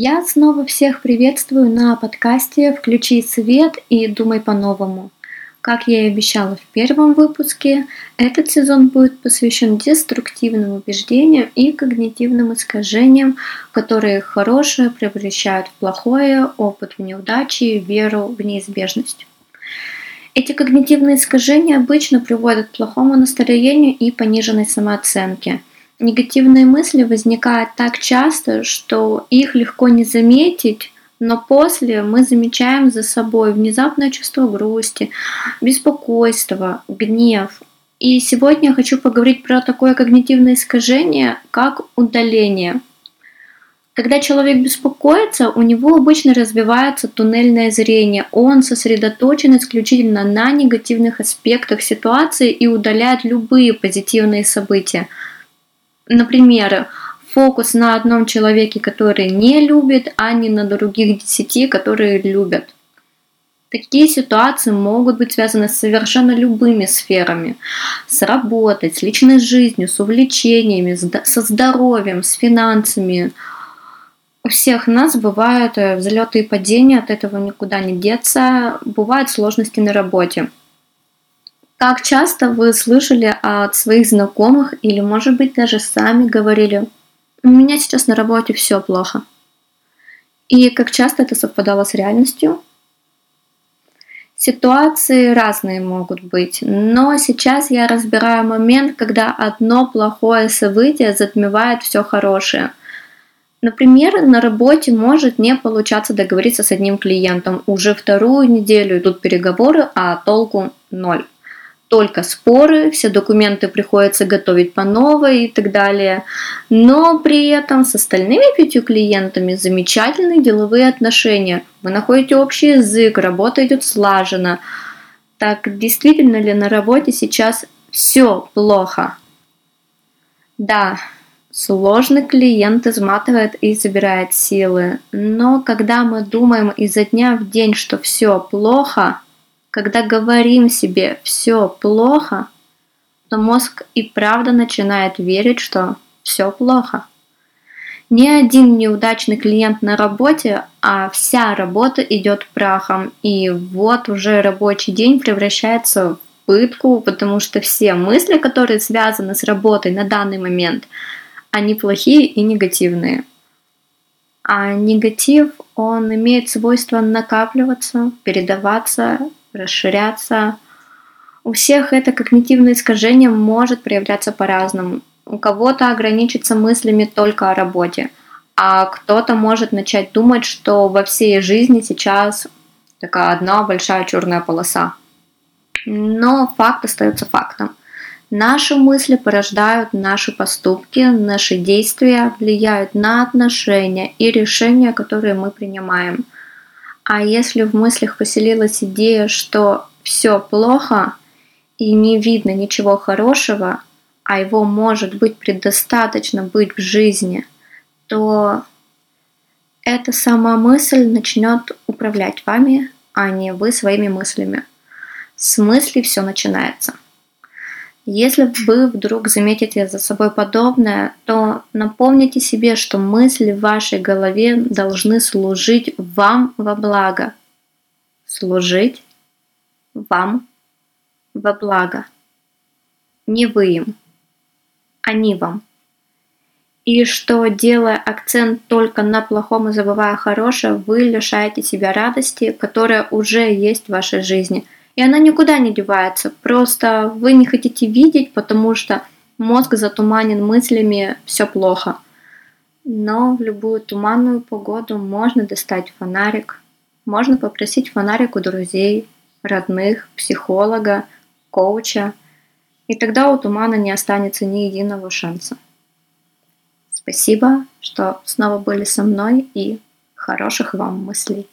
Я снова всех приветствую на подкасте «Включи свет и думай по-новому». Как я и обещала в первом выпуске, этот сезон будет посвящен деструктивным убеждениям и когнитивным искажениям, которые хорошее превращают в плохое, опыт в неудачи, веру в неизбежность. Эти когнитивные искажения обычно приводят к плохому настроению и пониженной самооценке – Негативные мысли возникают так часто, что их легко не заметить, но после мы замечаем за собой внезапное чувство грусти, беспокойства, гнев. И сегодня я хочу поговорить про такое когнитивное искажение, как удаление. Когда человек беспокоится, у него обычно развивается туннельное зрение. Он сосредоточен исключительно на негативных аспектах ситуации и удаляет любые позитивные события – например, фокус на одном человеке, который не любит, а не на других десяти, которые любят. Такие ситуации могут быть связаны с совершенно любыми сферами. С работой, с личной жизнью, с увлечениями, со здоровьем, с финансами. У всех нас бывают э, взлеты и падения, от этого никуда не деться. Бывают сложности на работе. Как часто вы слышали от своих знакомых или, может быть, даже сами говорили, у меня сейчас на работе все плохо. И как часто это совпадало с реальностью? Ситуации разные могут быть, но сейчас я разбираю момент, когда одно плохое событие затмевает все хорошее. Например, на работе может не получаться договориться с одним клиентом. Уже вторую неделю идут переговоры, а толку ноль только споры, все документы приходится готовить по новой и так далее. Но при этом с остальными пятью клиентами замечательные деловые отношения. Вы находите общий язык, работа идет слаженно. Так действительно ли на работе сейчас все плохо? Да, сложный клиент изматывает и забирает силы. Но когда мы думаем изо дня в день, что все плохо – когда говорим себе «все плохо», то мозг и правда начинает верить, что все плохо. Ни один неудачный клиент на работе, а вся работа идет прахом. И вот уже рабочий день превращается в пытку, потому что все мысли, которые связаны с работой на данный момент, они плохие и негативные. А негатив, он имеет свойство накапливаться, передаваться расширяться. У всех это когнитивное искажение может проявляться по-разному. У кого-то ограничиться мыслями только о работе, а кто-то может начать думать, что во всей жизни сейчас такая одна большая черная полоса. Но факт остается фактом. Наши мысли порождают наши поступки, наши действия влияют на отношения и решения, которые мы принимаем – а если в мыслях поселилась идея, что все плохо и не видно ничего хорошего, а его может быть предостаточно быть в жизни, то эта сама мысль начнет управлять вами, а не вы своими мыслями. С мысли все начинается. Если вы вдруг заметите за собой подобное, то напомните себе, что мысли в вашей голове должны служить вам во благо. Служить вам во благо. Не вы им, они вам. И что, делая акцент только на плохом и забывая хорошее, вы лишаете себя радости, которая уже есть в вашей жизни – и она никуда не девается. Просто вы не хотите видеть, потому что мозг затуманен мыслями «все плохо». Но в любую туманную погоду можно достать фонарик, можно попросить фонарик у друзей, родных, психолога, коуча, и тогда у тумана не останется ни единого шанса. Спасибо, что снова были со мной и хороших вам мыслей.